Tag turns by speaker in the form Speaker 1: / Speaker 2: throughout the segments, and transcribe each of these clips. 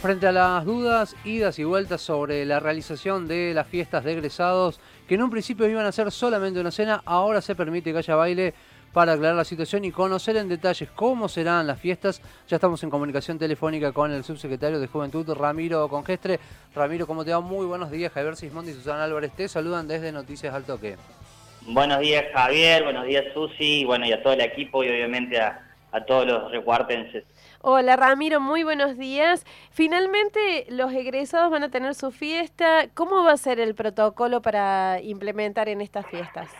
Speaker 1: Frente a las dudas, idas y vueltas sobre la realización de las fiestas de egresados, que en un principio iban a ser solamente una cena, ahora se permite que haya baile para aclarar la situación y conocer en detalles cómo serán las fiestas. Ya estamos en comunicación telefónica con el subsecretario de Juventud, Ramiro Congestre. Ramiro, ¿cómo te va? Muy buenos días. Javier Sismondi y Susana Álvarez te saludan desde Noticias al Toque.
Speaker 2: Buenos días, Javier. Buenos días, Susi. Bueno, y a todo el equipo y obviamente a, a todos los recuartenses.
Speaker 3: Hola Ramiro, muy buenos días. Finalmente los egresados van a tener su fiesta. ¿Cómo va a ser el protocolo para implementar en estas fiestas?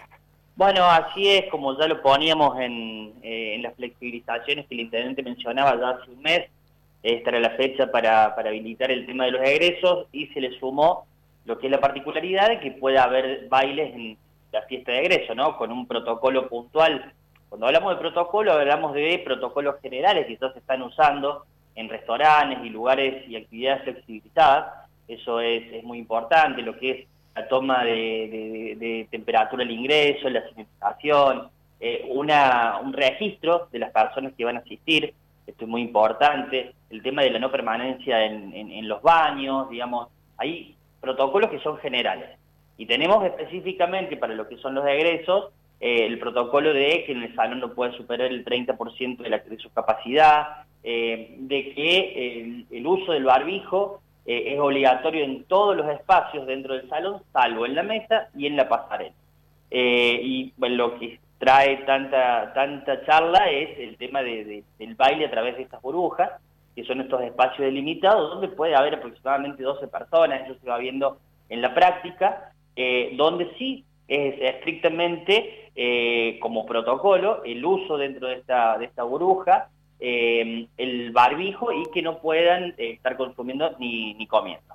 Speaker 2: Bueno, así es, como ya lo poníamos en, eh, las flexibilizaciones que el intendente mencionaba ya hace un mes, esta era la fecha para, para habilitar el tema de los egresos y se le sumó lo que es la particularidad de que pueda haber bailes en la fiesta de egreso, ¿no? Con un protocolo puntual cuando hablamos de protocolo, hablamos de protocolos generales que ya se están usando en restaurantes y lugares y actividades flexibilizadas. Eso es, muy importante, lo que es la toma de, temperatura al ingreso, la sanitización, eh, una, un registro de las personas que van a asistir, esto es muy importante, el tema de la no permanencia en, en los baños, digamos, hay protocolos que son generales. Y tenemos específicamente para lo que son los egresos, eh, el protocolo de que en el salón no puede superar el 30% de, la, de su capacidad, eh, de que el, uso del barbijo eh, es obligatorio en todos los espacios dentro del salón, salvo en la mesa y en la pasarela. y lo que trae tanta, tanta charla es el tema de, del baile a través de estas burbujas, que son estos espacios delimitados, donde puede haber aproximadamente 12 personas, eso se va viendo en la práctica, donde sí es estrictamente eh, como protocolo el uso dentro de esta, de esta burbuja, eh, el barbijo y que no puedan eh, estar consumiendo ni, ni comiendo.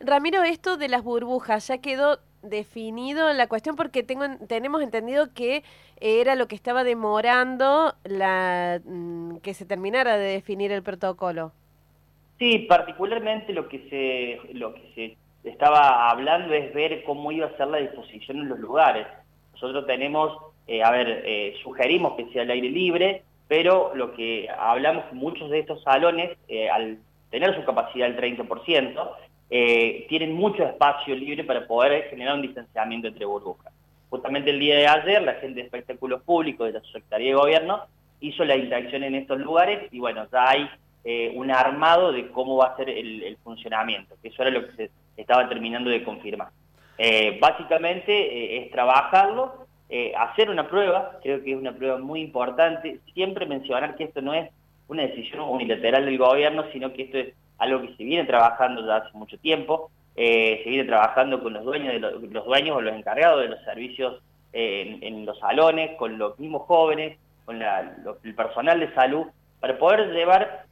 Speaker 3: Ramiro, esto de las burbujas ya quedó definido la cuestión porque tengo, tenemos entendido que era lo que estaba demorando la, mm, que se terminara de definir el protocolo.
Speaker 2: Sí, particularmente lo que se, lo que se estaba hablando es ver cómo iba a ser la disposición en los lugares. Nosotros tenemos, eh, a ver, eh, sugerimos que sea el aire libre, pero lo que hablamos, muchos de estos salones, eh, al tener su capacidad del 30%, tienen mucho espacio libre para poder generar un distanciamiento entre burbujas. Justamente el día de ayer, la gente de espectáculos públicos de la Secretaría de Gobierno hizo la interacción en estos lugares y bueno, ya hay un armado de cómo va a ser el, el funcionamiento, que eso era lo que se estaba terminando de confirmar. Eh, básicamente eh, es trabajarlo, eh, hacer una prueba, creo que es una prueba muy importante, siempre mencionar que esto no es una decisión unilateral del gobierno, sino que esto es algo que se viene trabajando ya hace mucho tiempo, se viene trabajando con los dueños, de los, dueños o los encargados de los servicios en, los salones, con los mismos jóvenes, con el personal de salud, para poder llevar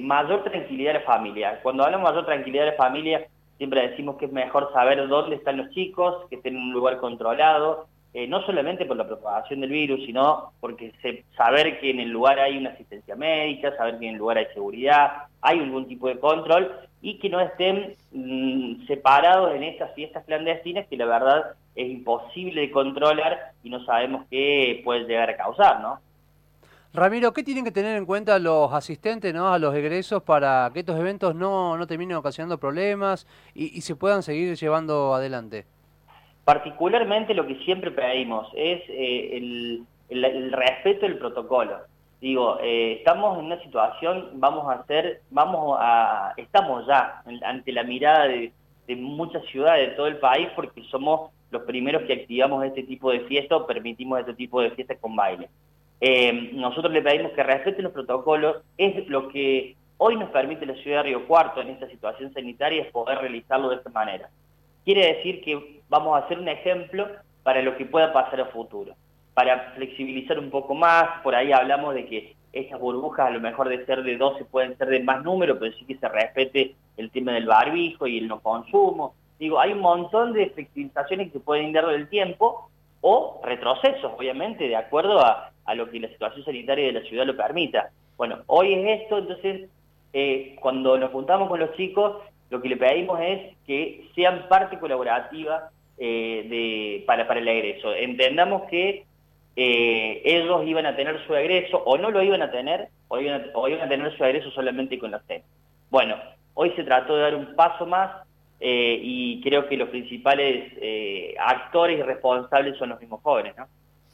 Speaker 2: mayor tranquilidad a la familia. Cuando hablamos de mayor tranquilidad a la familia, Siempre decimos que es mejor saber dónde están los chicos, que estén en un lugar controlado, eh, no solamente por la propagación del virus, sino porque saber que en el lugar hay una asistencia médica, saber que en el lugar hay seguridad, hay algún tipo de control y que no estén mm, separados en estas fiestas clandestinas que la verdad es imposible de controlar y no sabemos qué puede llegar a causar, ¿no?
Speaker 1: Ramiro, ¿qué tienen que tener en cuenta los asistentes ¿no? a los egresos para que estos eventos no, no terminen ocasionando problemas y, se puedan seguir llevando adelante?
Speaker 2: Particularmente lo que siempre pedimos es eh, el, respeto del protocolo. Digo, eh, estamos en una situación, vamos a hacer, vamos a, estamos ya ante la mirada de, de muchas ciudades de todo el país porque somos los primeros que activamos este tipo de fiestas o permitimos este tipo de fiestas con baile. Eh, nosotros le pedimos que respeten los protocolos, es lo que hoy nos permite la ciudad de Río Cuarto en esta situación sanitaria, es poder realizarlo de esta manera. Quiere decir que vamos a hacer un ejemplo para lo que pueda pasar a futuro. Para flexibilizar un poco más, por ahí hablamos de que estas burbujas a lo mejor de ser de 12 pueden ser de más número, pero sí que se respete el tema del barbijo y el no consumo. Digo, hay un montón de flexibilizaciones que se pueden dar del tiempo o retrocesos, obviamente, de acuerdo a, lo que la situación sanitaria de la ciudad lo permita. Bueno, hoy es esto, entonces, eh, cuando nos juntamos con los chicos, lo que le pedimos es que sean parte colaborativa eh, de, para, para el egreso. Entendamos que eh, ellos iban a tener su egreso, o no lo iban a tener, o iban a, tener su egreso solamente con la cena. Bueno, Hoy se trató de dar un paso más y creo que los principales actores y responsables son los mismos jóvenes, ¿no?